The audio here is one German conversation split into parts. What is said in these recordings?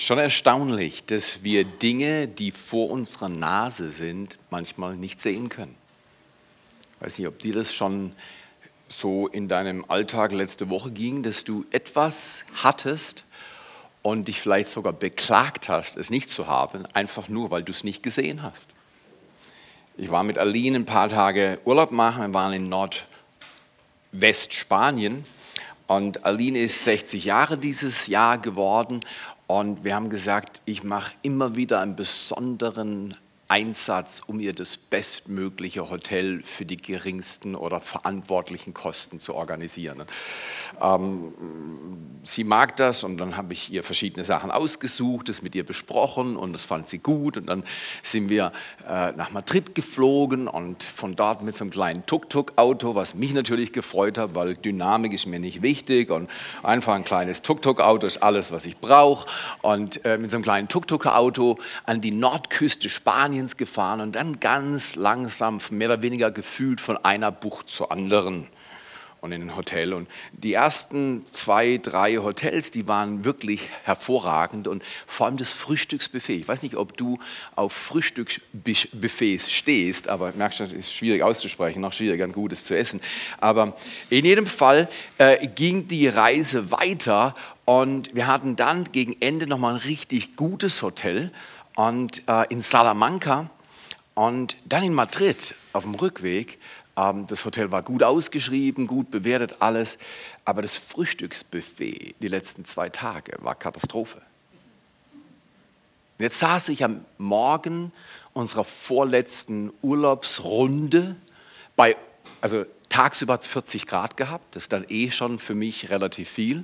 Schon erstaunlich, dass wir Dinge, die vor unserer Nase sind, manchmal nicht sehen können. Ich weiß nicht, ob dir das schon so in deinem Alltag letzte Woche ging, dass du etwas hattest und dich vielleicht sogar beklagt hast, es nicht zu haben, einfach nur, weil du es nicht gesehen hast. Ich war mit Aline ein paar Tage Urlaub machen, wir waren in Nordwestspanien und Aline ist 60 Jahre dieses Jahr geworden und wir haben gesagt, ich mache immer wieder einen besonderen Einsatz, um ihr das bestmögliche Hotel für die geringsten oder verantwortlichen Kosten zu organisieren. Ähm, sie mag das und dann habe ich ihr verschiedene Sachen ausgesucht, das mit ihr besprochen und das fand sie gut und dann sind wir äh, nach Madrid geflogen und von dort mit so einem kleinen Tuk-Tuk-Auto, was mich natürlich gefreut hat, weil Dynamik ist mir nicht wichtig und einfach ein kleines Tuk-Tuk-Auto ist alles, was ich brauche und äh, mit so einem kleinen Tuk-Tuk-Auto an die Nordküste Spaniens Spaniens gefahren und dann ganz langsam, mehr oder weniger gefühlt von einer Bucht zur anderen und in ein Hotel. Und die ersten zwei, drei Hotels, die waren wirklich hervorragend und vor allem das Frühstücksbuffet. Ich weiß nicht, ob du auf Frühstücksbuffets stehst, aber merkst du, es ist schwierig auszusprechen, noch schwieriger, ein gutes zu essen. Aber in jedem Fall äh, ging die Reise weiter und wir hatten dann gegen Ende nochmal ein richtig gutes Hotel und äh, in Salamanca und dann in Madrid auf dem Rückweg. Ähm, das Hotel war gut ausgeschrieben, gut bewertet, alles. Aber das Frühstücksbuffet die letzten zwei Tage war Katastrophe. jetzt saß ich am Morgen unserer vorletzten Urlaubsrunde bei, also tagsüber hat es 40 Grad gehabt, das ist dann eh schon für mich relativ viel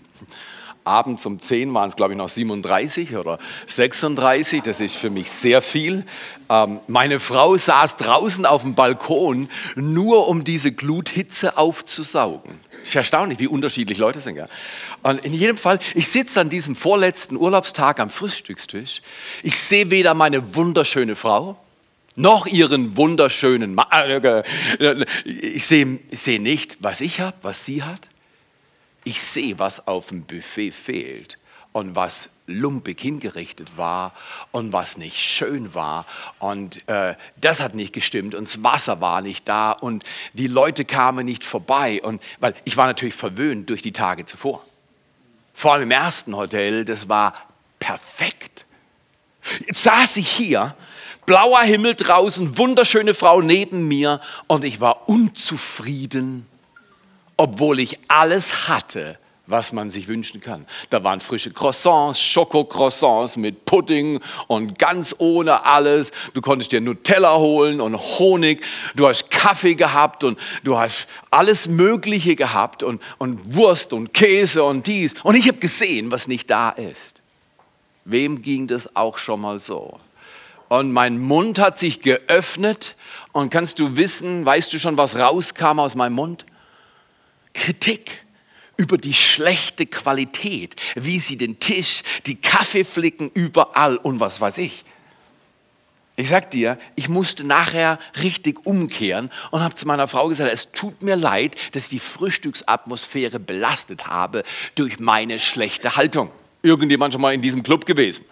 abends um 10 waren es, glaube ich, noch 37 oder 36. Das ist für mich sehr viel. Ähm, meine Frau saß draußen auf dem Balkon, nur um diese Gluthitze aufzusaugen. Ist erstaunlich, wie unterschiedlich Leute sind. Ja? Und in jedem Fall, ich sitze an diesem vorletzten Urlaubstag am Frühstückstisch. Ich sehe weder meine wunderschöne Frau, noch ihren wunderschönen Mann. Äh, äh, ich sehe, ich sehe nicht, was ich habe, was sie hat ich sehe, was auf dem Buffet fehlt und was lumpig hingerichtet war und was nicht schön war. Und äh, das hat nicht gestimmt und das Wasser war nicht da und die Leute kamen nicht vorbei. Und, weil ich war natürlich verwöhnt durch die Tage zuvor. Vor allem im ersten Hotel, das war perfekt. Jetzt saß ich hier, blauer Himmel draußen, wunderschöne Frau neben mir und ich war unzufrieden obwohl ich alles hatte, was man sich wünschen kann. Da waren frische Croissants, Schokocroissants mit Pudding und ganz ohne alles. Du konntest dir Nutella holen und Honig. Du hast Kaffee gehabt und du hast alles Mögliche gehabt und, und Wurst und Käse und dies. Und ich habe gesehen, was nicht da ist. Wem ging das auch schon mal so? Und mein Mund hat sich geöffnet und kannst du wissen, weißt du schon, was rauskam aus meinem Mund? Kritik über die schlechte Qualität, wie sie den Tisch, die Kaffeeflicken überall und was weiß ich. Ich sag dir, ich musste nachher richtig umkehren und habe zu meiner Frau gesagt, es tut mir leid, dass ich die Frühstücksatmosphäre belastet habe durch meine schlechte Haltung. Irgendjemand schon mal in diesem Club gewesen?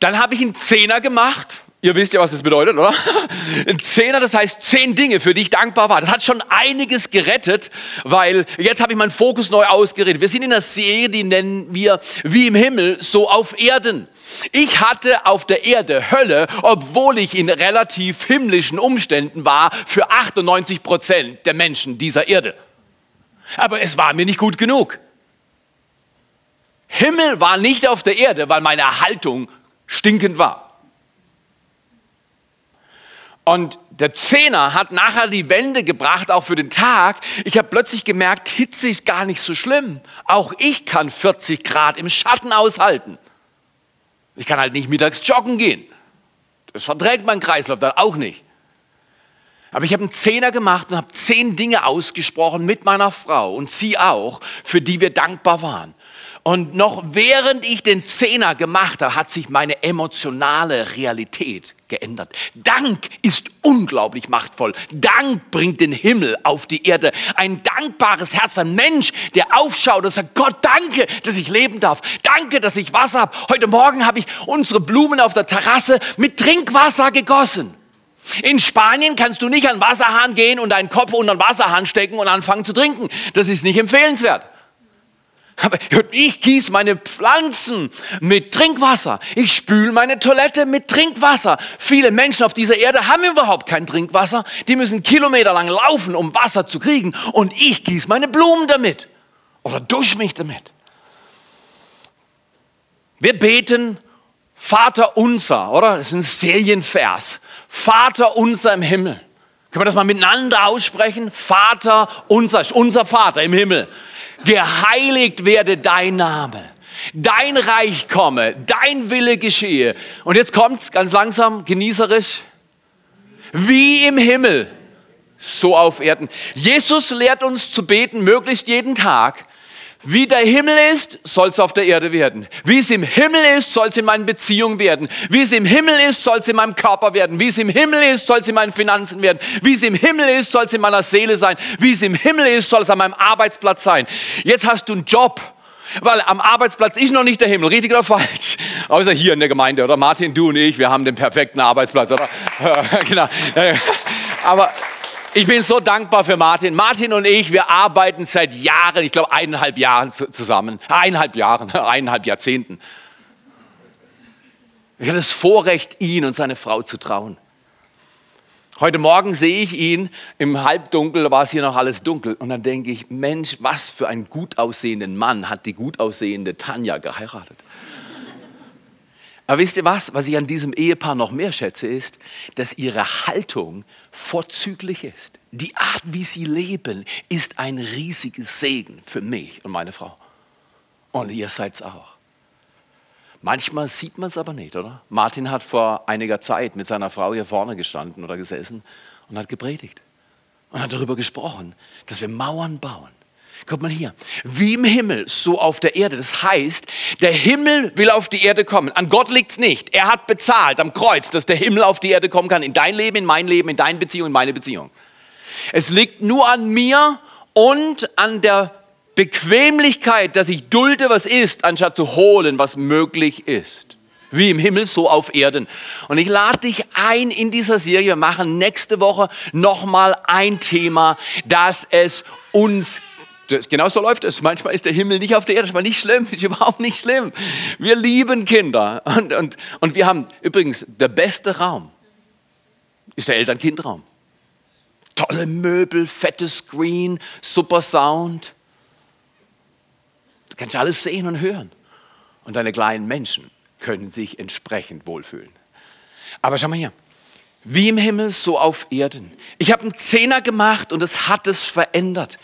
Dann habe ich einen Zehner gemacht Ihr wisst ja, was das bedeutet, oder? Ein Zehner, das heißt zehn Dinge, für die ich dankbar war. Das hat schon einiges gerettet, weil jetzt habe ich meinen Fokus neu ausgerichtet. Wir sind in einer Serie, die nennen wir wie im Himmel, so auf Erden. Ich hatte auf der Erde Hölle, obwohl ich in relativ himmlischen Umständen war für 98 Prozent der Menschen dieser Erde. Aber es war mir nicht gut genug. Himmel war nicht auf der Erde, weil meine Haltung stinkend war. Und der Zehner hat nachher die Wende gebracht, auch für den Tag. Ich habe plötzlich gemerkt, Hitze ist gar nicht so schlimm. Auch ich kann 40 Grad im Schatten aushalten. Ich kann halt nicht mittags joggen gehen. Das verträgt mein Kreislauf dann auch nicht. Aber ich habe einen Zehner gemacht und habe zehn Dinge ausgesprochen mit meiner Frau und sie auch, für die wir dankbar waren. Und noch während ich den Zehner gemacht habe, hat sich meine emotionale Realität geändert. Dank ist unglaublich machtvoll. Dank bringt den Himmel auf die Erde. Ein dankbares Herz, ein Mensch, der aufschaut und sagt, Gott, danke, dass ich leben darf. Danke, dass ich Wasser habe. Heute Morgen habe ich unsere Blumen auf der Terrasse mit Trinkwasser gegossen. In Spanien kannst du nicht an Wasserhahn gehen und deinen Kopf unter den Wasserhahn stecken und anfangen zu trinken. Das ist nicht empfehlenswert. Ich gieße meine Pflanzen mit Trinkwasser. Ich spüle meine Toilette mit Trinkwasser. Viele Menschen auf dieser Erde haben überhaupt kein Trinkwasser. Die müssen kilometerlang laufen, um Wasser zu kriegen. Und ich gieße meine Blumen damit. Oder dusche mich damit. Wir beten Vater unser, oder? Das ist ein Serienvers. Vater unser im Himmel. Können wir das mal miteinander aussprechen? Vater unser, unser Vater im Himmel geheiligt werde dein Name. Dein Reich komme, dein Wille geschehe. Und jetzt kommt's ganz langsam, genießerisch. Wie im Himmel, so auf Erden. Jesus lehrt uns zu beten, möglichst jeden Tag. Wie der Himmel ist, soll es auf der Erde werden. Wie es im Himmel ist, soll es in meinen Beziehungen werden. Wie es im Himmel ist, soll es in meinem Körper werden. Wie es im Himmel ist, soll es in meinen Finanzen werden. Wie es im Himmel ist, soll es in meiner Seele sein. Wie es im Himmel ist, soll es an meinem Arbeitsplatz sein. Jetzt hast du einen Job. Weil am Arbeitsplatz ist noch nicht der Himmel, richtig oder falsch? Außer hier in der Gemeinde, oder? Martin, du und ich, wir haben den perfekten Arbeitsplatz, oder? genau. Aber ich bin so dankbar für Martin. Martin und ich, wir arbeiten seit Jahren, ich glaube eineinhalb Jahren zusammen. Eineinhalb Jahren, eineinhalb Jahrzehnten. Ich hatte das Vorrecht, ihn und seine Frau zu trauen. Heute Morgen sehe ich ihn im Halbdunkel, da war es hier noch alles dunkel. Und dann denke ich, Mensch, was für einen gut aussehenden Mann hat die gut aussehende Tanja geheiratet. Aber wisst ihr was, was ich an diesem Ehepaar noch mehr schätze, ist, dass ihre Haltung vorzüglich ist. Die Art, wie sie leben, ist ein riesiges Segen für mich und meine Frau. Und ihr seid es auch. Manchmal sieht man es aber nicht, oder? Martin hat vor einiger Zeit mit seiner Frau hier vorne gestanden oder gesessen und hat gepredigt und hat darüber gesprochen, dass wir Mauern bauen Guck mal hier. Wie im Himmel, so auf der Erde. Das heißt, der Himmel will auf die Erde kommen. An Gott liegt es nicht. Er hat bezahlt am Kreuz, dass der Himmel auf die Erde kommen kann. In dein Leben, in mein Leben, in deine Beziehung, in meine Beziehung. Es liegt nur an mir und an der Bequemlichkeit, dass ich dulde, was ist, anstatt zu holen, was möglich ist. Wie im Himmel, so auf Erden. Und ich lade dich ein in dieser Serie. Wir machen nächste Woche nochmal ein Thema, das es uns das, genau so läuft es. Manchmal ist der Himmel nicht auf der Erde, das ist nicht schlimm, ist überhaupt nicht schlimm. Wir lieben Kinder. Und, und, und wir haben übrigens, der beste Raum ist der Eltern-Kind-Raum. Tolle Möbel, fettes Screen, super Sound. Du kannst alles sehen und hören. Und deine kleinen Menschen können sich entsprechend wohlfühlen. Aber schau mal hier. Wie im Himmel, so auf Erden. Ich habe einen Zehner gemacht und es hat es verändert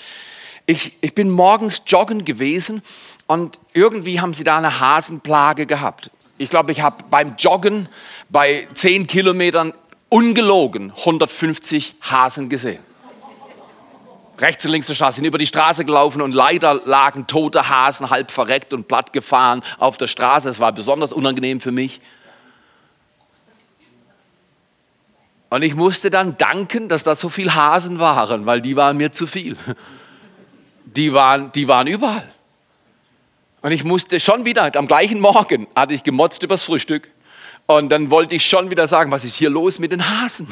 ich, ich bin morgens joggen gewesen und irgendwie haben sie da eine Hasenplage gehabt. Ich glaube, ich habe beim Joggen bei 10 Kilometern ungelogen 150 Hasen gesehen. Rechts und links der Straße sind über die Straße gelaufen und leider lagen tote Hasen halb verreckt und platt gefahren auf der Straße. Es war besonders unangenehm für mich. Und ich musste dann danken, dass da so viele Hasen waren, weil die waren mir zu viel die waren, die waren überall. Und ich musste schon wieder, am gleichen Morgen hatte ich gemotzt übers Frühstück. Und dann wollte ich schon wieder sagen, was ist hier los mit den Hasen?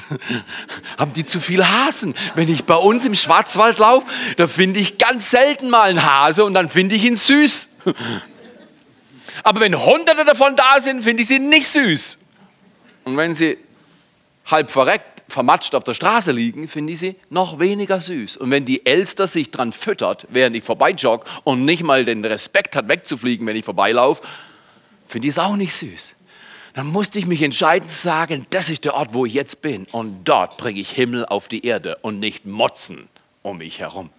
Haben die zu viel Hasen? Wenn ich bei uns im Schwarzwald laufe, da finde ich ganz selten mal einen Hase und dann finde ich ihn süß. Aber wenn hunderte davon da sind, finde ich sie nicht süß. Und wenn sie halb verreckt vermatscht auf der Straße liegen, finde ich sie noch weniger süß. Und wenn die Elster sich dran füttert, während ich vorbeijogge und nicht mal den Respekt hat, wegzufliegen, wenn ich vorbeilaufe, finde ich es auch nicht süß. Dann musste ich mich entscheiden zu sagen, das ist der Ort, wo ich jetzt bin. Und dort bringe ich Himmel auf die Erde und nicht Motzen um mich herum.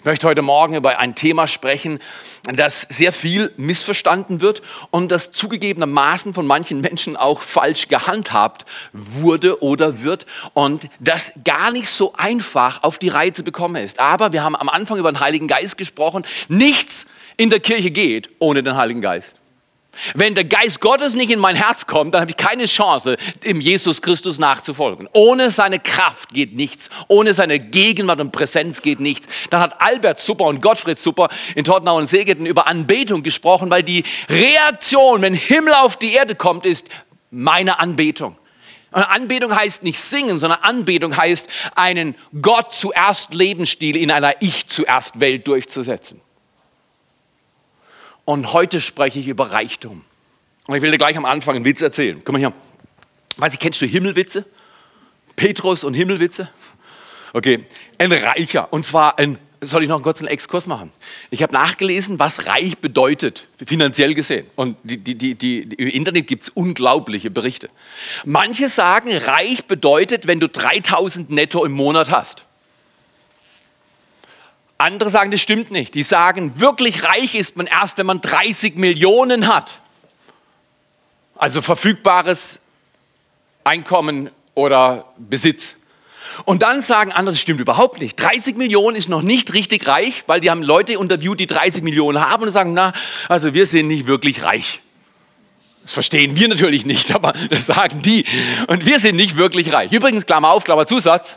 Ich möchte heute Morgen über ein Thema sprechen, das sehr viel missverstanden wird und das zugegebenermaßen von manchen Menschen auch falsch gehandhabt wurde oder wird und das gar nicht so einfach auf die Reihe zu bekommen ist. Aber wir haben am Anfang über den Heiligen Geist gesprochen. Nichts in der Kirche geht ohne den Heiligen Geist. Wenn der Geist Gottes nicht in mein Herz kommt, dann habe ich keine Chance, dem Jesus Christus nachzufolgen. Ohne seine Kraft geht nichts. Ohne seine Gegenwart und Präsenz geht nichts. Dann hat Albert Super und Gottfried Super in Tottenau und Segeten über Anbetung gesprochen, weil die Reaktion, wenn Himmel auf die Erde kommt, ist meine Anbetung. Und Anbetung heißt nicht singen, sondern Anbetung heißt, einen Gott zuerst Lebensstil in einer Ich zuerst Welt durchzusetzen. Und heute spreche ich über Reichtum. Und ich will dir gleich am Anfang einen Witz erzählen. Guck mal hier. Weiß ich, kennst du Himmelwitze? Petrus und Himmelwitze? Okay, ein Reicher. Und zwar ein, soll ich noch einen kurzen Exkurs machen? Ich habe nachgelesen, was reich bedeutet, finanziell gesehen. Und die, die, die, im Internet gibt es unglaubliche Berichte. Manche sagen, reich bedeutet, wenn du 3000 netto im Monat hast. Andere sagen, das stimmt nicht. Die sagen, wirklich reich ist man erst, wenn man 30 Millionen hat. Also verfügbares Einkommen oder Besitz. Und dann sagen andere, das stimmt überhaupt nicht. 30 Millionen ist noch nicht richtig reich, weil die haben Leute interviewt, die 30 Millionen haben und sagen, na, also wir sind nicht wirklich reich. Das verstehen wir natürlich nicht, aber das sagen die. Und wir sind nicht wirklich reich. Übrigens, Klammer auf, Klammer Zusatz.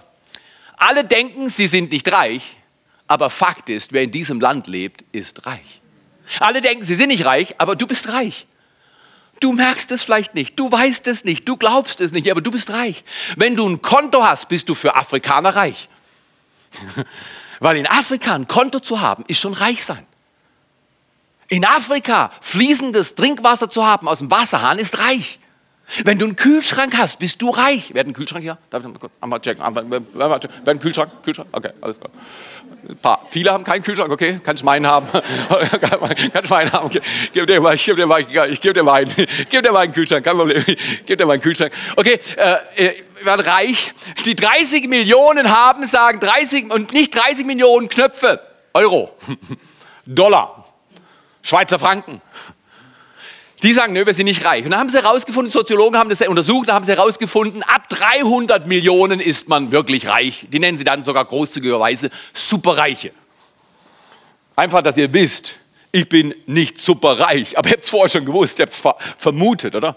Alle denken, sie sind nicht reich, aber Fakt ist, wer in diesem Land lebt, ist reich. Alle denken, sie sind nicht reich, aber du bist reich. Du merkst es vielleicht nicht, du weißt es nicht, du glaubst es nicht, aber du bist reich. Wenn du ein Konto hast, bist du für Afrikaner reich. Weil in Afrika ein Konto zu haben, ist schon reich sein. In Afrika fließendes Trinkwasser zu haben aus dem Wasserhahn ist reich. Wenn du einen Kühlschrank hast, bist du reich. Wer hat einen Kühlschrank hier? Darf ich mal kurz einmal checken? Wer hat einen Kühlschrank? Kühlschrank? Okay, alles klar. Ein paar. Viele haben keinen Kühlschrank, okay? Kannst meinen haben. Kannst meinen haben. Gib dir mal, ich gebe dir mal, ich gebe dir mal einen, ich gebe dir mal einen Kühlschrank, kein Problem. Ich gebe dir mal einen Kühlschrank. Okay, äh, werden reich. Die 30 Millionen haben, sagen 30 und nicht 30 Millionen Knöpfe. Euro, Dollar, Schweizer Franken. Die sagen, nö, wir sind nicht reich. Und dann haben sie herausgefunden, Soziologen haben das untersucht, da haben sie herausgefunden, ab 300 Millionen ist man wirklich reich. Die nennen sie dann sogar großzügigerweise Superreiche. Einfach, dass ihr wisst, ich bin nicht superreich, aber ihr habt es vorher schon gewusst, ihr habt es vermutet, oder?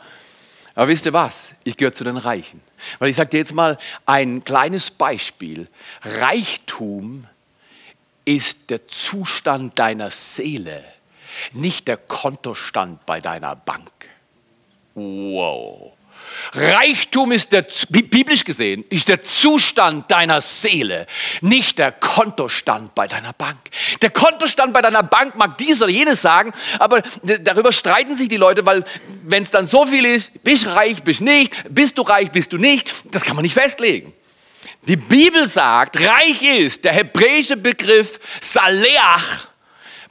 Aber wisst ihr was? Ich gehöre zu den Reichen. Weil ich sage dir jetzt mal ein kleines Beispiel. Reichtum ist der Zustand deiner Seele nicht der Kontostand bei deiner Bank. Wow. Reichtum ist der, biblisch gesehen, ist der Zustand deiner Seele, nicht der Kontostand bei deiner Bank. Der Kontostand bei deiner Bank mag dies oder jenes sagen, aber darüber streiten sich die Leute, weil wenn es dann so viel ist, bist du reich, bist nicht, bist du reich, bist du nicht, das kann man nicht festlegen. Die Bibel sagt, reich ist der hebräische Begriff Saleach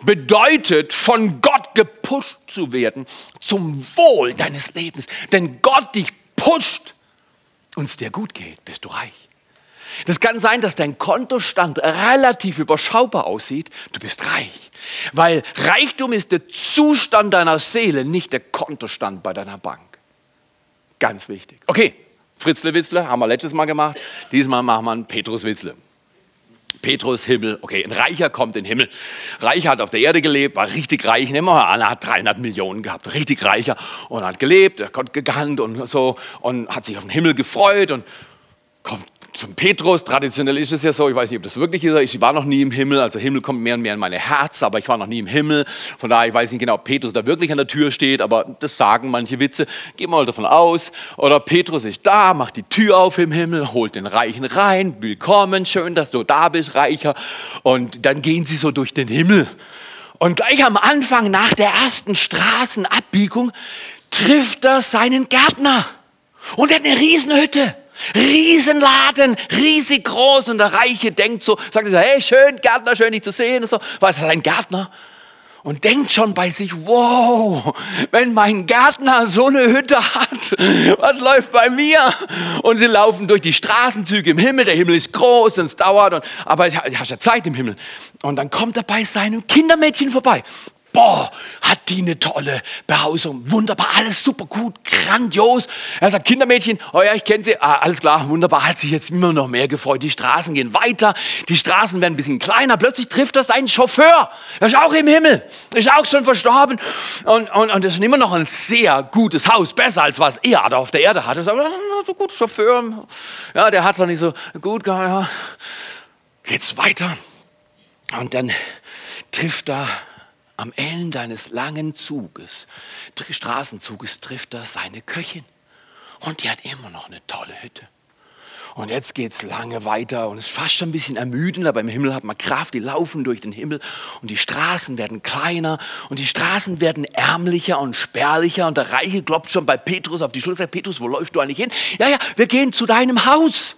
bedeutet, von Gott gepusht zu werden zum Wohl deines Lebens. Denn Gott dich pusht und es dir gut geht, bist du reich. Das kann sein, dass dein Kontostand relativ überschaubar aussieht. Du bist reich. Weil Reichtum ist der Zustand deiner Seele, nicht der Kontostand bei deiner Bank. Ganz wichtig. Okay, Fritzle Witzle haben wir letztes Mal gemacht. Diesmal machen wir einen Petrus Witzle. Petrus, Himmel, okay, ein Reicher kommt in den Himmel. Reicher hat auf der Erde gelebt, war richtig reich, nehmen wir mal an, er hat 300 Millionen gehabt, richtig reicher. Und hat gelebt, er hat gegangen und so und hat sich auf den Himmel gefreut und kommt zum Petrus, traditionell ist es ja so, ich weiß nicht, ob das wirklich ist, ich war noch nie im Himmel, also Himmel kommt mehr und mehr in meine Herz, aber ich war noch nie im Himmel, von daher, ich weiß nicht genau, ob Petrus da wirklich an der Tür steht, aber das sagen manche Witze, gehen wir mal davon aus, oder Petrus ist da, macht die Tür auf im Himmel, holt den Reichen rein, willkommen, schön, dass du da bist, Reicher, und dann gehen sie so durch den Himmel. Und gleich am Anfang, nach der ersten Straßenabbiegung, trifft er seinen Gärtner. Und er hat eine Riesenhütte. Riesenladen, riesig groß und der Reiche denkt so, sagt so, hey, schön, Gärtner, schön dich zu sehen und so. Was ist ein Gärtner? Und denkt schon bei sich, wow, wenn mein Gärtner so eine Hütte hat, was läuft bei mir? Und sie laufen durch die Straßenzüge im Himmel, der Himmel ist groß und es dauert, und, aber ich, ich habe ja Zeit im Himmel. Und dann kommt er bei seinem Kindermädchen vorbei boah, hat die eine tolle Behausung, wunderbar, alles super gut, grandios. Er sagt, Kindermädchen, oh ja, ich kenne sie, ah, alles klar, wunderbar, hat sich jetzt immer noch mehr gefreut. Die Straßen gehen weiter, die Straßen werden ein bisschen kleiner, plötzlich trifft er seinen Chauffeur, der ist auch im Himmel, ist auch schon verstorben und, und, und das ist immer noch ein sehr gutes Haus, besser als was er da auf der Erde hatte. Sagt, so gut, Chauffeur, ja, der hat es noch nicht so gut gehabt, ja. Geht's weiter und dann trifft er am Ende eines langen Zuges, Straßenzuges, trifft er seine Köchin. Und die hat immer noch eine tolle Hütte. Und jetzt geht es lange weiter und es ist fast schon ein bisschen ermüdend, aber im Himmel hat man Kraft, die laufen durch den Himmel und die Straßen werden kleiner und die Straßen werden ärmlicher und spärlicher und der Reiche klopft schon bei Petrus auf die Schulter, sagt, Petrus, wo läufst du eigentlich hin? Ja, ja, wir gehen zu deinem Haus.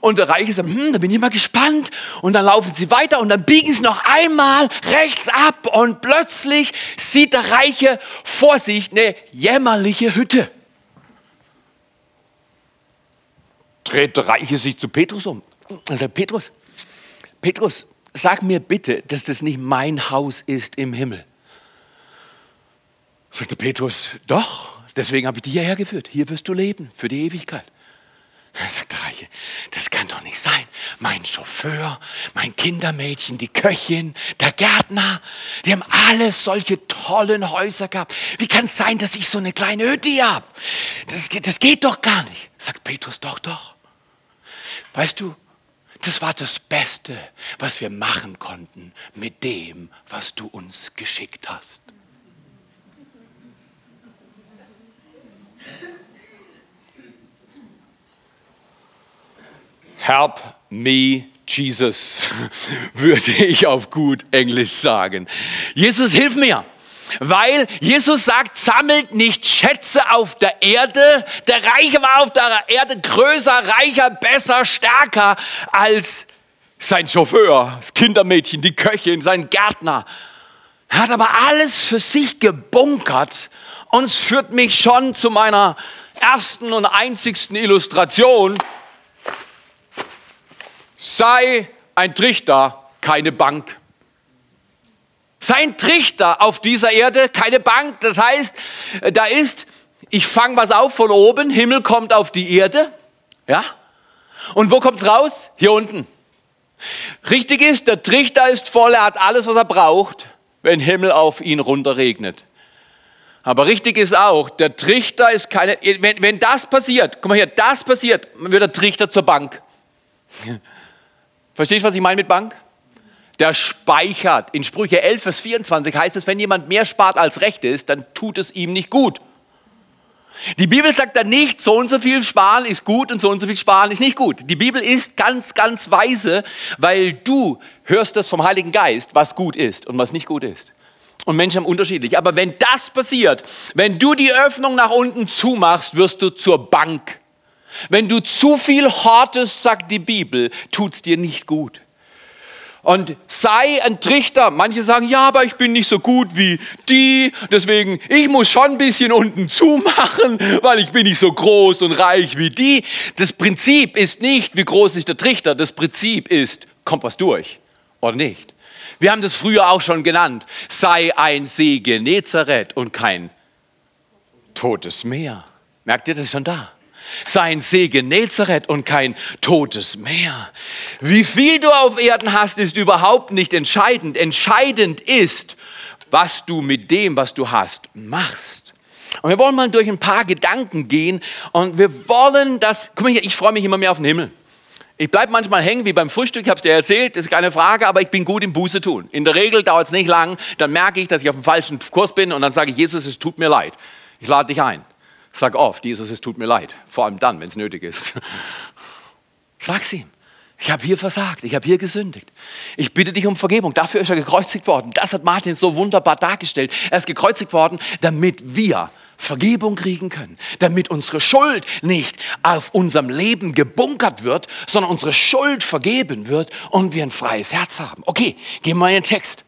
Und der Reiche sagt, hm, da bin ich mal gespannt. Und dann laufen sie weiter und dann biegen sie noch einmal rechts ab und plötzlich sieht der Reiche vor sich eine jämmerliche Hütte. Dreht der Reiche sich zu Petrus um. Er sagt, Petrus, Petrus, sag mir bitte, dass das nicht mein Haus ist im Himmel. Sagt der Petrus, doch, deswegen habe ich dich hierher geführt. Hier wirst du leben für die Ewigkeit. Sagt der Reiche, das kann doch nicht sein. Mein Chauffeur, mein Kindermädchen, die Köchin, der Gärtner, die haben alles solche tollen Häuser gehabt. Wie kann es sein, dass ich so eine kleine Hütte habe? Das, das geht doch gar nicht. Sagt Petrus, doch, doch. Weißt du, das war das Beste, was wir machen konnten mit dem, was du uns geschickt hast. Help me, Jesus, würde ich auf gut Englisch sagen. Jesus, hilf mir. Weil Jesus sagt, sammelt nicht Schätze auf der Erde. Der Reiche war auf der Erde größer, reicher, besser, stärker als sein Chauffeur, das Kindermädchen, die Köchin, sein Gärtner. Er hat aber alles für sich gebunkert. Und es führt mich schon zu meiner ersten und einzigsten Illustration sei ein Trichter, keine Bank. Sei ein Trichter auf dieser Erde, keine Bank. Das heißt, da ist, ich fange was auf von oben, Himmel kommt auf die Erde, ja? Und wo kommt es raus? Hier unten. Richtig ist, der Trichter ist voll, er hat alles, was er braucht, wenn Himmel auf ihn runterregnet. Aber richtig ist auch, der Trichter ist keine, wenn, wenn das passiert, guck mal hier, das passiert, wird der Trichter zur Bank. Verstehst du, was ich meine mit Bank? Der speichert. In Sprüche 11, Vers 24 heißt es, wenn jemand mehr spart als recht ist, dann tut es ihm nicht gut. Die Bibel sagt dann nicht, so und so viel sparen ist gut und so und so viel sparen ist nicht gut. Die Bibel ist ganz, ganz weise, weil du hörst das vom Heiligen Geist, was gut ist und was nicht gut ist. Und Menschen haben unterschiedlich. Aber wenn das passiert, wenn du die Öffnung nach unten zumachst, wirst du zur Bank. Wenn du zu viel hortest, sagt die Bibel, tut es dir nicht gut. Und sei ein Trichter. Manche sagen, ja, aber ich bin nicht so gut wie die, deswegen, ich muss schon ein bisschen unten zumachen, weil ich bin nicht so groß und reich wie die. Das Prinzip ist nicht, wie groß ist der Trichter, das Prinzip ist, kommt was durch oder nicht. Wir haben das früher auch schon genannt. Sei ein See Genezareth und kein totes Meer. Merkt ihr, das ist schon da sein Segen Genezareth und kein totes Meer. Wie viel du auf Erden hast, ist überhaupt nicht entscheidend. Entscheidend ist, was du mit dem, was du hast, machst. Und wir wollen mal durch ein paar Gedanken gehen und wir wollen das, guck mal hier, ich freue mich immer mehr auf den Himmel. Ich bleibe manchmal hängen wie beim Frühstück, ich habe es dir erzählt, das ist keine Frage, aber ich bin gut im Buße tun. In der Regel dauert es nicht lang, dann merke ich, dass ich auf dem falschen Kurs bin und dann sage ich, Jesus, es tut mir leid. Ich lade dich ein. Sag oft, Jesus, es tut mir leid. Vor allem dann, wenn es nötig ist. Sag's ihm. Ich habe hier versagt, ich habe hier gesündigt. Ich bitte dich um Vergebung. Dafür ist er gekreuzigt worden. Das hat Martin so wunderbar dargestellt. Er ist gekreuzigt worden, damit wir Vergebung kriegen können, damit unsere Schuld nicht auf unserem Leben gebunkert wird, sondern unsere Schuld vergeben wird und wir ein freies Herz haben. Okay, gehen wir in den Text.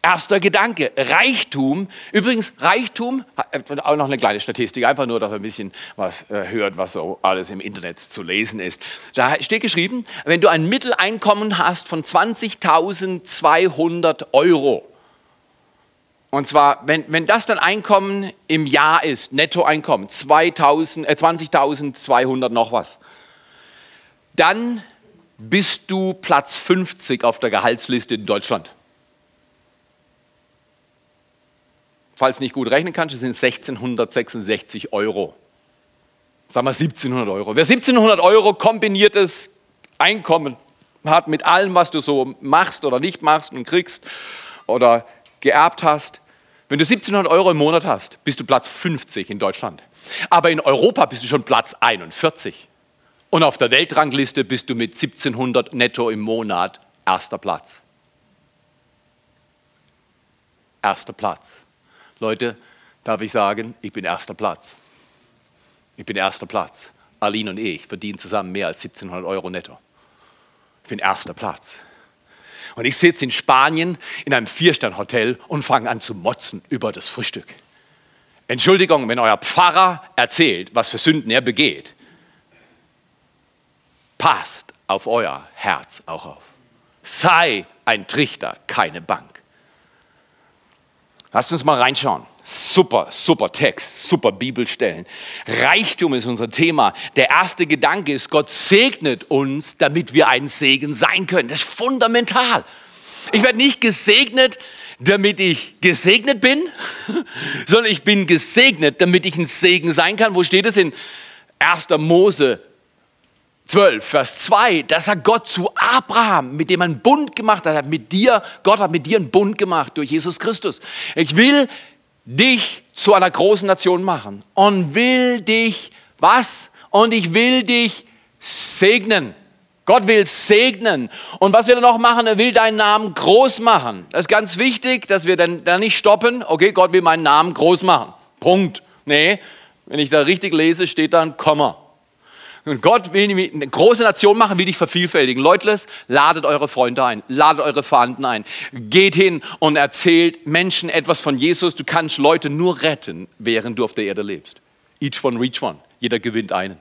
Erster Gedanke, Reichtum. Übrigens, Reichtum, auch noch eine kleine Statistik, einfach nur, dass ihr ein bisschen was äh, hört, was so alles im Internet zu lesen ist. Da steht geschrieben, wenn du ein Mitteleinkommen hast von 20.200 Euro, Und zwar, wenn, wenn das dein Einkommen im Jahr ist, Nettoeinkommen, 2000, äh, 20.200 noch was, dann bist du Platz 50 auf der Gehaltsliste in Deutschland. Falls nicht gut rechnen kannst, sind 1666 Euro. Sagen wir 1700 Euro. Wer 1700 Euro kombiniertes Einkommen hat mit allem, was du so machst oder nicht machst und kriegst oder geerbt hast, wenn du 1700 Euro im Monat hast, bist du Platz 50 in Deutschland. Aber in Europa bist du schon Platz 41. Und auf der Weltrangliste bist du mit 1700 netto im Monat erster Platz. Erster Platz. Leute, darf ich sagen, ich bin erster Platz. Ich bin erster Platz. Aline und ich verdienen zusammen mehr als 1700 Euro netto. Ich bin erster Platz. Und ich sitze in Spanien in einem Vierstern-Hotel und fange an zu motzen über das Frühstück. Entschuldigung, wenn euer Pfarrer erzählt, was für Sünden er begeht, passt auf euer Herz auch auf. Sei ein Trichter, keine Bank. Lasst uns mal reinschauen. Super, super Text, super Bibelstellen. Reichtum ist unser Thema. Der erste Gedanke ist, Gott segnet uns, damit wir ein Segen sein können. Das ist fundamental. Ich werde nicht gesegnet, damit ich gesegnet bin, sondern ich bin gesegnet, damit ich ein Segen sein kann. Wo steht es in 1. Mose 12, Vers 2, da sagt Gott zu Abraham, mit dem er einen Bund gemacht hat, mit dir, Gott hat mit dir einen Bund gemacht durch Jesus Christus. Ich will dich zu einer großen Nation machen und will dich, was? Und ich will dich segnen. Gott will segnen. Und was will er noch machen? Er will deinen Namen groß machen. Das ist ganz wichtig, dass wir dann da nicht stoppen. Okay, Gott will meinen Namen groß machen. Punkt. Nee, wenn ich da richtig lese, steht da ein Komma. Und Gott will eine große Nation machen, will dich vervielfältigen. Leutles, ladet eure Freunde ein, ladet eure Verwandten ein. Geht hin und erzählt Menschen etwas von Jesus. Du kannst Leute nur retten, während du auf der Erde lebst. Each one, reach one. Jeder gewinnt einen.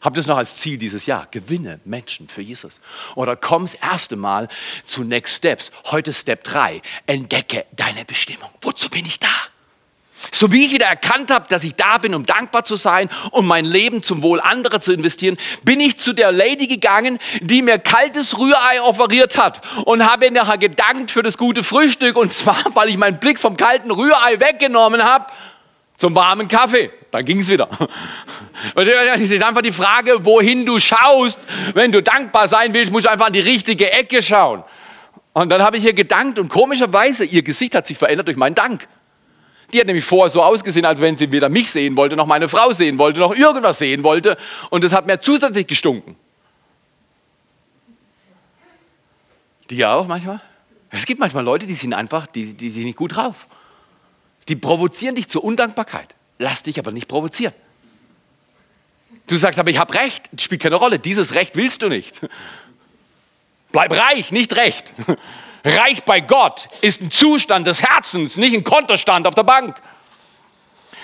Habt es noch als Ziel dieses Jahr. Gewinne Menschen für Jesus. Oder komm das erste Mal zu Next Steps. Heute Step 3. Entdecke deine Bestimmung. Wozu bin ich da? So wie ich wieder erkannt habe, dass ich da bin, um dankbar zu sein, um mein Leben zum Wohl anderer zu investieren, bin ich zu der Lady gegangen, die mir kaltes Rührei offeriert hat und habe nachher gedankt für das gute Frühstück und zwar, weil ich meinen Blick vom kalten Rührei weggenommen habe zum warmen Kaffee. Dann ging es wieder. Und es ist einfach die Frage, wohin du schaust. Wenn du dankbar sein willst, musst du einfach an die richtige Ecke schauen. Und dann habe ich ihr gedankt und komischerweise, ihr Gesicht hat sich verändert durch meinen Dank. Die hat nämlich vorher so ausgesehen, als wenn sie weder mich sehen wollte, noch meine Frau sehen wollte, noch irgendwas sehen wollte. Und das hat mir zusätzlich gestunken. Die auch manchmal? Es gibt manchmal Leute, die sind einfach, die, die sind nicht gut drauf. Die provozieren dich zur Undankbarkeit. Lass dich aber nicht provozieren. Du sagst aber, ich habe Recht. Das spielt keine Rolle. Dieses Recht willst du nicht. Bleib reich, nicht recht. Reich bei Gott ist ein Zustand des Herzens, nicht ein Kontostand auf der Bank.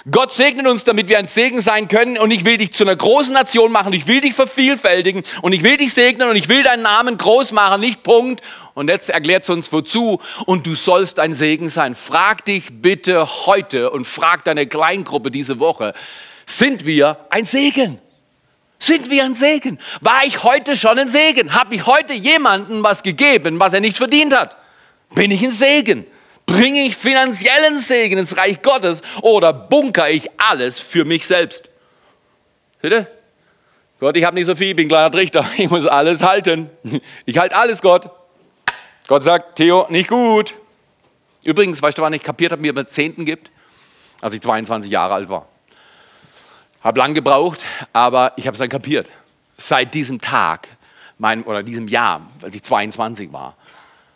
Gott segnet uns, damit wir ein Segen sein können und ich will dich zu einer großen Nation machen, ich will dich vervielfältigen und ich will dich segnen und ich will deinen Namen groß machen, nicht Punkt. Und jetzt erklärt es uns wozu und du sollst ein Segen sein. Frag dich bitte heute und frag deine Kleingruppe diese Woche, sind wir ein Segen? Sind wir ein Segen? War ich heute schon ein Segen? Habe ich heute jemandem was gegeben, was er nicht verdient hat? Bin ich ein Segen? Bringe ich finanziellen Segen ins Reich Gottes oder bunker ich alles für mich selbst? Seht ihr? Gott, ich habe nicht so viel, ich bin ein kleiner Trichter, ich muss alles halten. Ich halte alles, Gott. Gott sagt, Theo, nicht gut. Übrigens, weißt du, wann ich kapiert habe, mir einen Zehnten gibt? Als ich 22 Jahre alt war. Habe lang gebraucht, aber ich habe es dann kapiert. Seit diesem Tag, mein, oder diesem Jahr, als ich 22 war,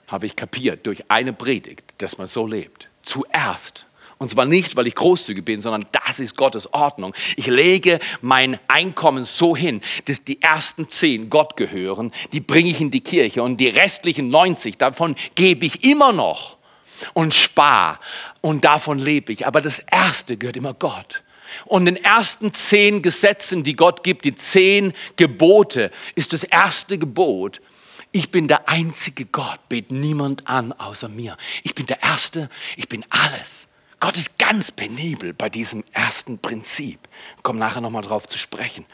habe ich kapiert durch eine Predigt, dass man so lebt. Zuerst. Und zwar nicht, weil ich großzügig bin, sondern das ist Gottes Ordnung. Ich lege mein Einkommen so hin, dass die ersten zehn Gott gehören, die bringe ich in die Kirche und die restlichen 90, davon gebe ich immer noch und spare und davon lebe ich. Aber das erste gehört immer Gott. Und den ersten zehn Gesetzen, die Gott gibt, die zehn Gebote, ist das erste Gebot, Ich bin der einzige Gott, bet niemand an außer mir. Ich bin der Erste, ich bin alles. Gott ist ganz penibel bei diesem ersten Prinzip. Ich komme nachher nochmal drauf zu sprechen.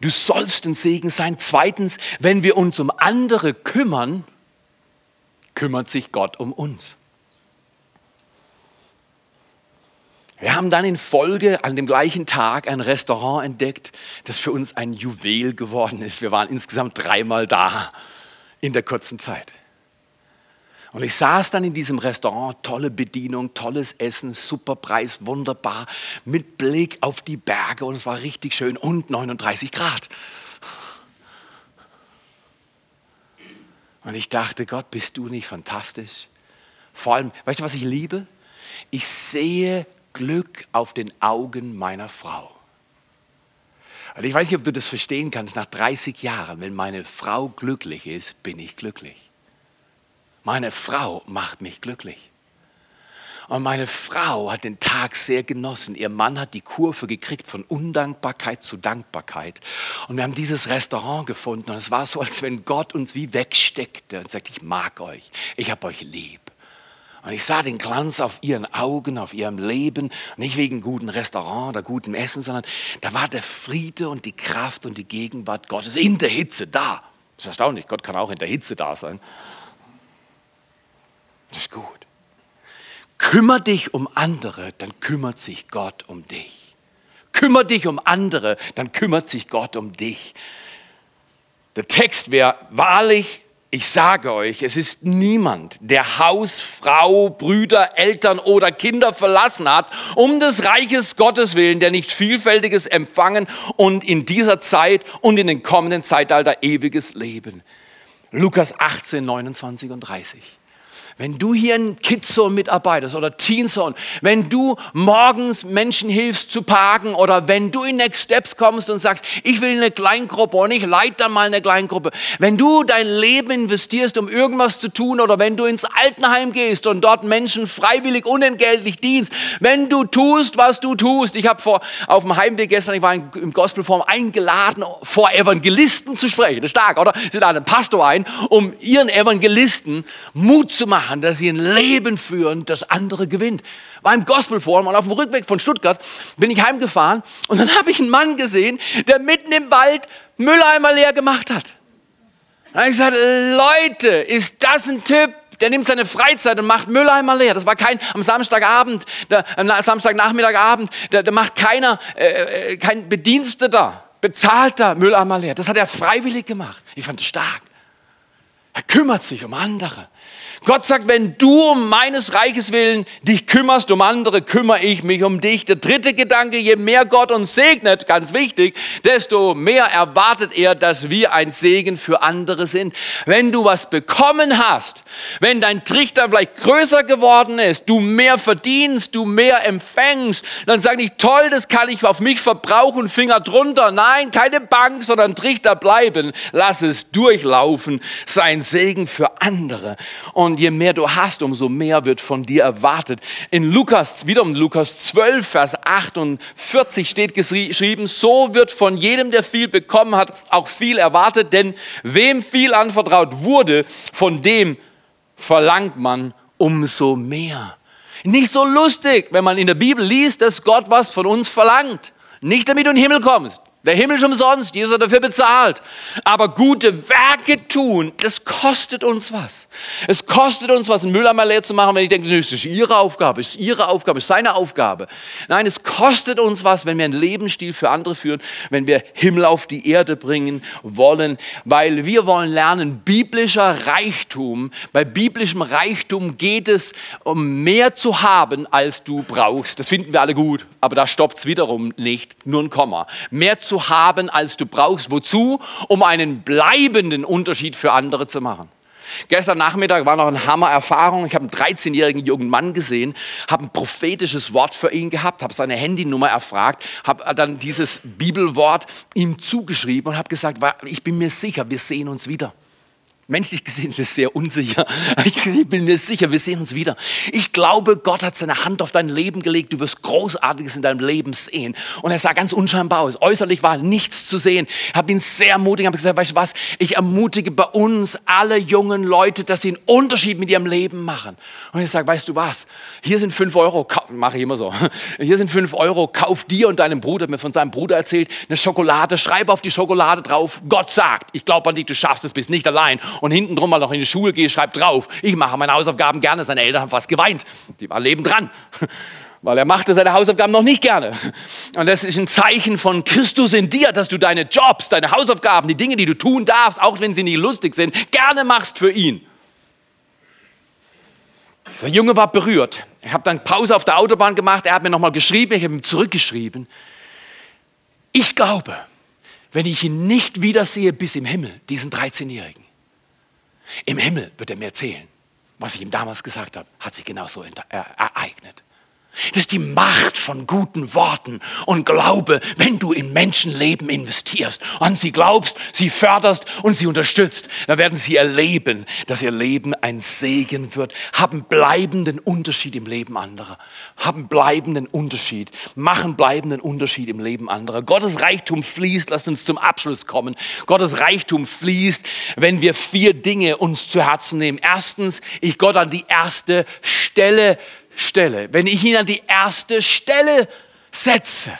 Du sollst ein Segen sein. Zweitens, wenn wir uns um andere kümmern, kümmert sich Gott um uns. Wir haben dann in Folge an dem gleichen Tag ein Restaurant entdeckt, das für uns ein Juwel geworden ist. Wir waren insgesamt dreimal da in der kurzen Zeit. Und ich saß dann in diesem Restaurant, tolle Bedienung, tolles Essen, super Preis, wunderbar, mit Blick auf die Berge und es war richtig schön und 39 Grad. Und ich dachte, Gott, bist du nicht fantastisch? Vor allem, weißt du, was ich liebe? Ich sehe Glück auf den Augen meiner Frau. Und ich weiß nicht, ob du das verstehen kannst, nach 30 Jahren, wenn meine Frau glücklich ist, bin ich glücklich. Meine Frau macht mich glücklich. Und meine Frau hat den Tag sehr genossen. Ihr Mann hat die Kurve gekriegt von Undankbarkeit zu Dankbarkeit. Und wir haben dieses Restaurant gefunden und es war so, als wenn Gott uns wie wegsteckte und sagt, ich mag euch, ich habe euch lieb. Und ich sah den Glanz auf ihren Augen, auf ihrem Leben, nicht wegen guten Restaurant oder gutem Essen, sondern da war der Friede und die Kraft und die Gegenwart Gottes in der Hitze da. Das ist erstaunlich, Gott kann auch in der Hitze da sein. Das ist gut. Kümmer dich um andere, dann kümmert sich Gott um dich. Kümmer dich um andere, dann kümmert sich Gott um dich. Der Text wäre wahrlich ich sage euch, es ist niemand, der Haus, Frau, Brüder, Eltern oder Kinder verlassen hat, um des Reiches Gottes willen, der nicht vielfältiges empfangen und in dieser Zeit und in den kommenden Zeitalter ewiges Leben. Lukas 18, 29 und 30. Wenn du hier in Kidzone mitarbeitest oder Teenzone, wenn du morgens Menschen hilfst zu parken oder wenn du in Next Steps kommst und sagst, ich will eine Kleingruppe und ich leite dann mal eine Kleingruppe, wenn du dein Leben investierst, um irgendwas zu tun oder wenn du ins Altenheim gehst und dort Menschen freiwillig unentgeltlich dienst, wenn du tust, was du tust. Ich habe vor auf dem Heimweg gestern, ich war im Gospelform eingeladen, vor Evangelisten zu sprechen. Das ist stark, oder? Sie laden einen Pastor ein, um ihren Evangelisten Mut zu machen machen, dass sie ein Leben führen, das andere gewinnt. War im Gospelforum und auf dem Rückweg von Stuttgart bin ich heimgefahren und dann habe ich einen Mann gesehen, der mitten im Wald Mülleimer leer gemacht hat. Da habe ich gesagt, Leute, ist das ein Typ, der nimmt seine Freizeit und macht Mülleimer leer. Das war kein am Samstagabend, der, am Samstagnachmittagabend, da, da macht keiner, äh, äh, kein Bediensteter, bezahlter Mülleimer leer. Das hat er freiwillig gemacht. Ich fand es stark. Er kümmert sich um andere. Gott sagt, wenn du um meines Reiches willen dich kümmerst um andere, kümmere ich mich um dich. Der dritte Gedanke, je mehr Gott uns segnet, ganz wichtig, desto mehr erwartet er, dass wir ein Segen für andere sind. Wenn du was bekommen hast, wenn dein Trichter vielleicht größer geworden ist, du mehr verdienst, du mehr empfängst, dann sag nicht, toll, das kann ich auf mich verbrauchen, Finger drunter. Nein, keine Bank, sondern Trichter bleiben. Lass es durchlaufen, sein Segen für andere. Und und je mehr du hast, umso mehr wird von dir erwartet. In Lukas, wiederum Lukas 12, Vers 48 steht geschrieben, so wird von jedem, der viel bekommen hat, auch viel erwartet, denn wem viel anvertraut wurde, von dem verlangt man umso mehr. Nicht so lustig, wenn man in der Bibel liest, dass Gott was von uns verlangt. Nicht damit du in den Himmel kommst. Der Himmel ist umsonst, Jesus hat dafür bezahlt. Aber gute Werke tun, das kostet uns was. Es kostet uns was, einen Mülleimer leer zu machen, wenn ich denke, das ist ihre Aufgabe, ist ihre Aufgabe, ist seine Aufgabe. Nein, es kostet uns was, wenn wir einen Lebensstil für andere führen, wenn wir Himmel auf die Erde bringen wollen, weil wir wollen lernen, biblischer Reichtum, bei biblischem Reichtum geht es um mehr zu haben, als du brauchst. Das finden wir alle gut, aber da stoppt es wiederum nicht, nur ein Komma. Mehr zu zu haben, als du brauchst. Wozu? Um einen bleibenden Unterschied für andere zu machen. Gestern Nachmittag war noch eine Hammer-Erfahrung. Ich habe einen 13-jährigen jungen Mann gesehen, habe ein prophetisches Wort für ihn gehabt, habe seine Handynummer erfragt, habe dann dieses Bibelwort ihm zugeschrieben und habe gesagt, ich bin mir sicher, wir sehen uns wieder. Menschlich gesehen ist es sehr unsicher. Ich bin mir sicher, wir sehen uns wieder. Ich glaube, Gott hat seine Hand auf dein Leben gelegt. Du wirst Großartiges in deinem Leben sehen. Und er sah ganz unscheinbar aus. Äußerlich war nichts zu sehen. Ich habe ihn sehr ermutigt. Ich habe gesagt, weißt du was? Ich ermutige bei uns alle jungen Leute, dass sie einen Unterschied mit ihrem Leben machen. Und ich sage, weißt du was? Hier sind fünf Euro. Mache ich immer so. Hier sind fünf Euro. Kauf dir und deinem Bruder, mir von seinem Bruder erzählt, eine Schokolade. Schreib auf die Schokolade drauf. Gott sagt, ich glaube an dich, du schaffst es, bist nicht allein und hinten drum mal noch in die Schule gehe, schreibt drauf, ich mache meine Hausaufgaben gerne. Seine Eltern haben fast geweint. Die waren leben dran. Weil er machte seine Hausaufgaben noch nicht gerne. Und das ist ein Zeichen von Christus in dir, dass du deine Jobs, deine Hausaufgaben, die Dinge, die du tun darfst, auch wenn sie nicht lustig sind, gerne machst für ihn. Der Junge war berührt. Ich habe dann Pause auf der Autobahn gemacht. Er hat mir nochmal geschrieben, ich habe ihm zurückgeschrieben. Ich glaube, wenn ich ihn nicht wiedersehe bis im Himmel, diesen 13-Jährigen, im Himmel wird er mir erzählen, was ich ihm damals gesagt habe, hat sich genauso ereignet. Das ist die Macht von guten Worten und Glaube, wenn du in Menschenleben investierst, an sie glaubst, sie förderst und sie unterstützt, dann werden sie erleben, dass ihr Leben ein Segen wird, haben bleibenden Unterschied im Leben anderer, haben bleibenden Unterschied, machen bleibenden Unterschied im Leben anderer. Gottes Reichtum fließt, lasst uns zum Abschluss kommen. Gottes Reichtum fließt, wenn wir vier Dinge uns zu Herzen nehmen. Erstens, ich Gott an die erste Stelle Stelle, wenn ich ihn an die erste Stelle setze,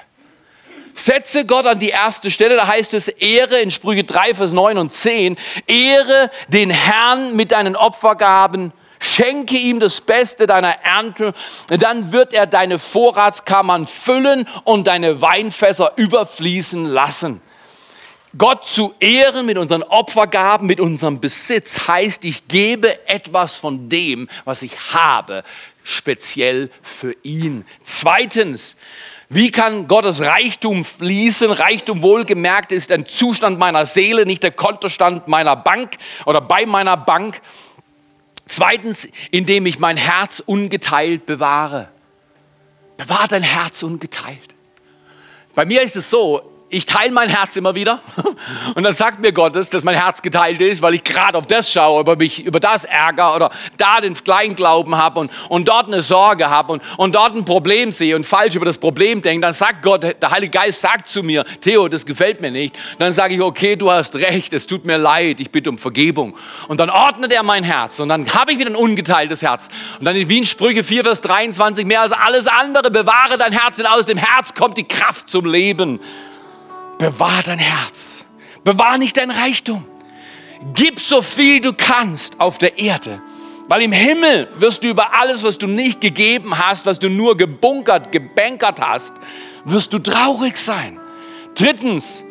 setze Gott an die erste Stelle, da heißt es Ehre in Sprüche 3, Vers 9 und 10, Ehre den Herrn mit deinen Opfergaben, schenke ihm das Beste deiner Ernte, dann wird er deine Vorratskammern füllen und deine Weinfässer überfließen lassen. Gott zu ehren mit unseren Opfergaben, mit unserem Besitz heißt, ich gebe etwas von dem, was ich habe, speziell für ihn. Zweitens, wie kann Gottes Reichtum fließen? Reichtum wohlgemerkt ist ein Zustand meiner Seele, nicht der Kontostand meiner Bank oder bei meiner Bank. Zweitens, indem ich mein Herz ungeteilt bewahre. Bewahre dein Herz ungeteilt. Bei mir ist es so, ich teile mein Herz immer wieder und dann sagt mir Gottes, dass mein Herz geteilt ist, weil ich gerade auf das schaue, über mich über das ärgere oder da den Kleinglauben habe und, und dort eine Sorge habe und, und dort ein Problem sehe und falsch über das Problem denke, dann sagt Gott, der Heilige Geist sagt zu mir, Theo, das gefällt mir nicht. Dann sage ich, okay, du hast recht, es tut mir leid, ich bitte um Vergebung. Und dann ordnet er mein Herz und dann habe ich wieder ein ungeteiltes Herz. Und dann in Wien Sprüche 4, Vers 23, mehr als alles andere, bewahre dein Herz, denn aus dem Herz kommt die Kraft zum Leben. Bewahr dein Herz. Bewahr nicht dein Reichtum. Gib so viel du kannst auf der Erde. Weil im Himmel wirst du über alles, was du nicht gegeben hast, was du nur gebunkert, gebänkert hast, wirst du traurig sein. Drittens,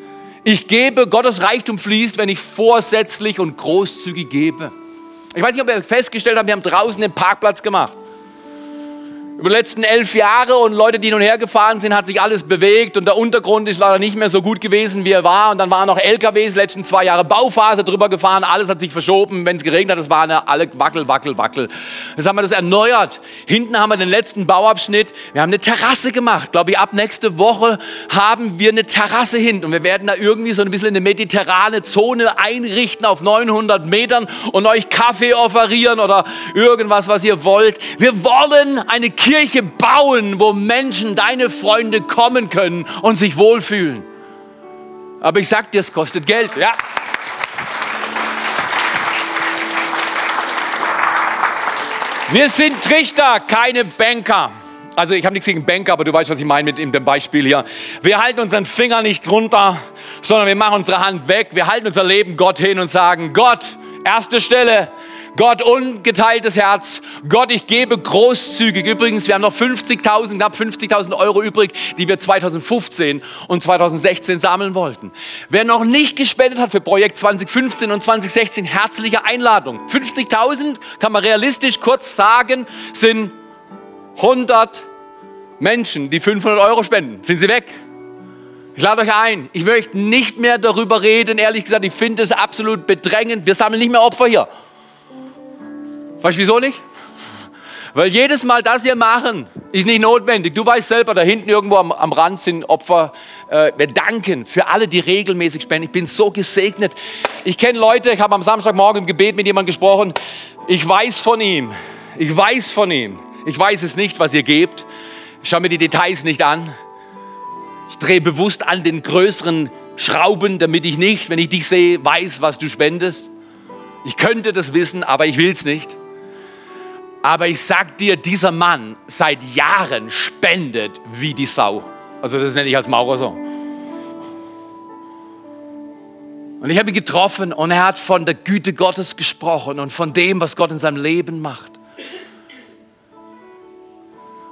ich gebe, Gottes Reichtum fließt, wenn ich vorsätzlich und großzügig gebe. Ich weiß nicht, ob ihr festgestellt habt, wir haben draußen den Parkplatz gemacht über die letzten elf Jahre und Leute, die hin und her gefahren sind, hat sich alles bewegt und der Untergrund ist leider nicht mehr so gut gewesen, wie er war. Und dann waren noch LKWs, letzten zwei Jahre Bauphase drüber gefahren, alles hat sich verschoben. Wenn es geregnet hat, das war eine alle wackel, wackel, wackel. Jetzt haben wir das erneuert. Hinten haben wir den letzten Bauabschnitt. Wir haben eine Terrasse gemacht. Glaube ich, ab nächste Woche haben wir eine Terrasse hinten und wir werden da irgendwie so ein bisschen eine mediterrane Zone einrichten auf 900 Metern und euch Kaffee offerieren oder irgendwas, was ihr wollt. Wir wollen eine Kirche bauen, wo Menschen, deine Freunde kommen können und sich wohlfühlen. Aber ich sag dir, es kostet Geld, ja. Wir sind Trichter, keine Banker. Also ich habe nichts gegen Banker, aber du weißt, was ich meine mit dem Beispiel hier. Wir halten unseren Finger nicht runter, sondern wir machen unsere Hand weg. Wir halten unser Leben Gott hin und sagen, Gott, erste Stelle, Gott ungeteiltes Herz. Gott, ich gebe großzügig. Übrigens, wir haben noch 50.000, knapp 50.000 Euro übrig, die wir 2015 und 2016 sammeln wollten. Wer noch nicht gespendet hat für Projekt 2015 und 2016, herzliche Einladung. 50.000 kann man realistisch kurz sagen, sind 100 Menschen, die 500 Euro spenden. Sind sie weg? Ich lade euch ein. Ich möchte nicht mehr darüber reden. Ehrlich gesagt, ich finde es absolut bedrängend. Wir sammeln nicht mehr Opfer hier. Weißt du wieso nicht? Weil jedes Mal das hier machen, ist nicht notwendig. Du weißt selber, da hinten irgendwo am, am Rand sind Opfer. Äh, wir danken für alle, die regelmäßig spenden. Ich bin so gesegnet. Ich kenne Leute, ich habe am Samstagmorgen im Gebet mit jemandem gesprochen. Ich weiß von ihm. Ich weiß von ihm. Ich weiß es nicht, was ihr gebt. Ich schaue mir die Details nicht an. Ich drehe bewusst an den größeren Schrauben, damit ich nicht, wenn ich dich sehe, weiß, was du spendest. Ich könnte das wissen, aber ich will es nicht. Aber ich sag dir, dieser Mann seit Jahren spendet wie die Sau. Also das nenne ich als Maurer so. Und ich habe ihn getroffen und er hat von der Güte Gottes gesprochen und von dem, was Gott in seinem Leben macht.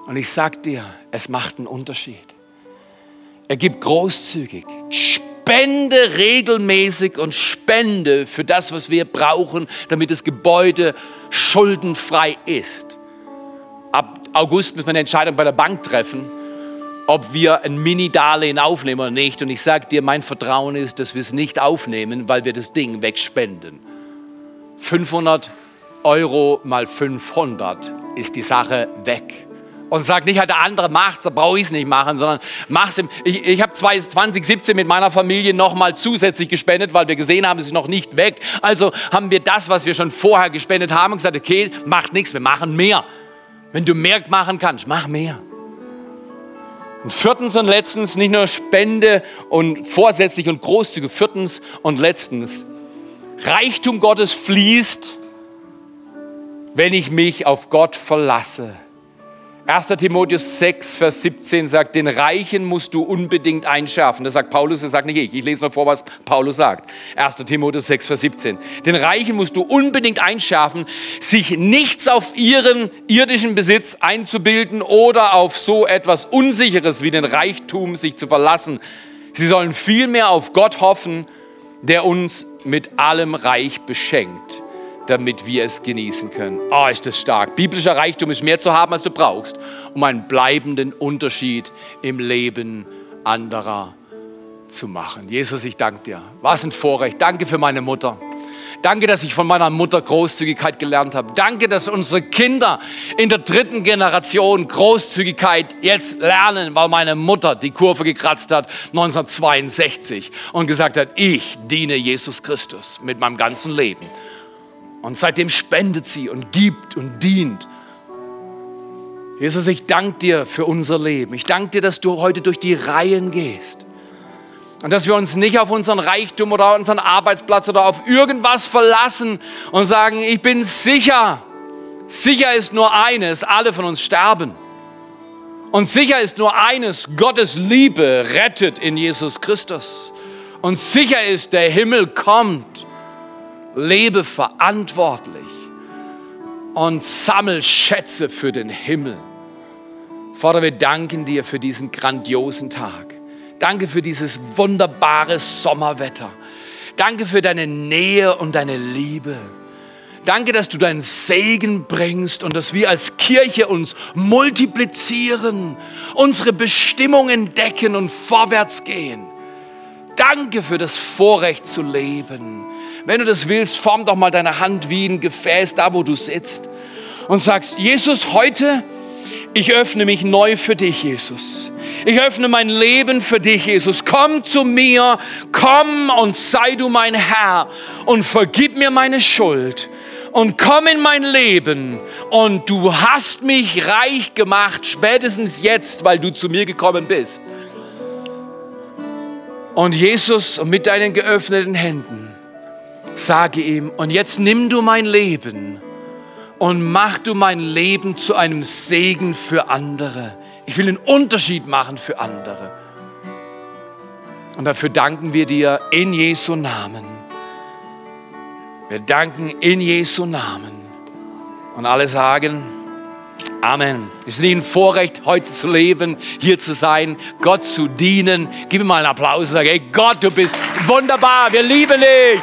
Und ich sag dir, es macht einen Unterschied. Er gibt großzügig, spende regelmäßig und spende für das, was wir brauchen, damit das Gebäude schuldenfrei ist. Ab August müssen wir eine Entscheidung bei der Bank treffen, ob wir ein Mini-Darlehen aufnehmen oder nicht. Und ich sage dir, mein Vertrauen ist, dass wir es nicht aufnehmen, weil wir das Ding wegspenden. 500 Euro mal 500 ist die Sache weg und sag nicht, halt der andere macht's, da brauche ich es nicht machen, sondern mach's. Im, ich ich habe 2017 mit meiner Familie nochmal zusätzlich gespendet, weil wir gesehen haben, es ist noch nicht weg. Also haben wir das, was wir schon vorher gespendet haben, gesagt, okay, macht nichts, wir machen mehr. Wenn du mehr machen kannst, mach mehr. Und viertens und letztens nicht nur Spende und vorsätzlich und großzügig, viertens und letztens, Reichtum Gottes fließt, wenn ich mich auf Gott verlasse. 1. Timotheus 6, Vers 17 sagt, den Reichen musst du unbedingt einschärfen. Das sagt Paulus, das sagt nicht ich. Ich lese noch vor, was Paulus sagt. 1. Timotheus 6, Vers 17. Den Reichen musst du unbedingt einschärfen, sich nichts auf ihren irdischen Besitz einzubilden oder auf so etwas Unsicheres wie den Reichtum sich zu verlassen. Sie sollen vielmehr auf Gott hoffen, der uns mit allem Reich beschenkt damit wir es genießen können. Oh, ist das stark. Biblischer Reichtum ist mehr zu haben, als du brauchst, um einen bleibenden Unterschied im Leben anderer zu machen. Jesus, ich danke dir. Was ein Vorrecht. Danke für meine Mutter. Danke, dass ich von meiner Mutter Großzügigkeit gelernt habe. Danke, dass unsere Kinder in der dritten Generation Großzügigkeit jetzt lernen, weil meine Mutter die Kurve gekratzt hat 1962 und gesagt hat, ich diene Jesus Christus mit meinem ganzen Leben. Und seitdem spendet sie und gibt und dient. Jesus, ich danke dir für unser Leben. Ich danke dir, dass du heute durch die Reihen gehst. Und dass wir uns nicht auf unseren Reichtum oder unseren Arbeitsplatz oder auf irgendwas verlassen und sagen, ich bin sicher. Sicher ist nur eines, alle von uns sterben. Und sicher ist nur eines, Gottes Liebe rettet in Jesus Christus. Und sicher ist, der Himmel kommt lebe verantwortlich und sammel Schätze für den Himmel. Vater, wir danken dir für diesen grandiosen Tag. Danke für dieses wunderbare Sommerwetter. Danke für deine Nähe und deine Liebe. Danke, dass du deinen Segen bringst und dass wir als Kirche uns multiplizieren, unsere Bestimmung entdecken und vorwärts gehen. Danke für das Vorrecht zu leben. Wenn du das willst, form doch mal deine Hand wie ein Gefäß, da wo du sitzt. Und sagst, Jesus, heute, ich öffne mich neu für dich, Jesus. Ich öffne mein Leben für dich, Jesus. Komm zu mir, komm und sei du mein Herr und vergib mir meine Schuld und komm in mein Leben und du hast mich reich gemacht, spätestens jetzt, weil du zu mir gekommen bist. Und Jesus, mit deinen geöffneten Händen, sage ihm, und jetzt nimm du mein Leben und mach du mein Leben zu einem Segen für andere. Ich will einen Unterschied machen für andere. Und dafür danken wir dir in Jesu Namen. Wir danken in Jesu Namen. Und alle sagen, Amen. Es ist nicht ein Vorrecht, heute zu leben, hier zu sein, Gott zu dienen. Gib mir mal einen Applaus und sage, hey Gott, du bist wunderbar, wir lieben dich.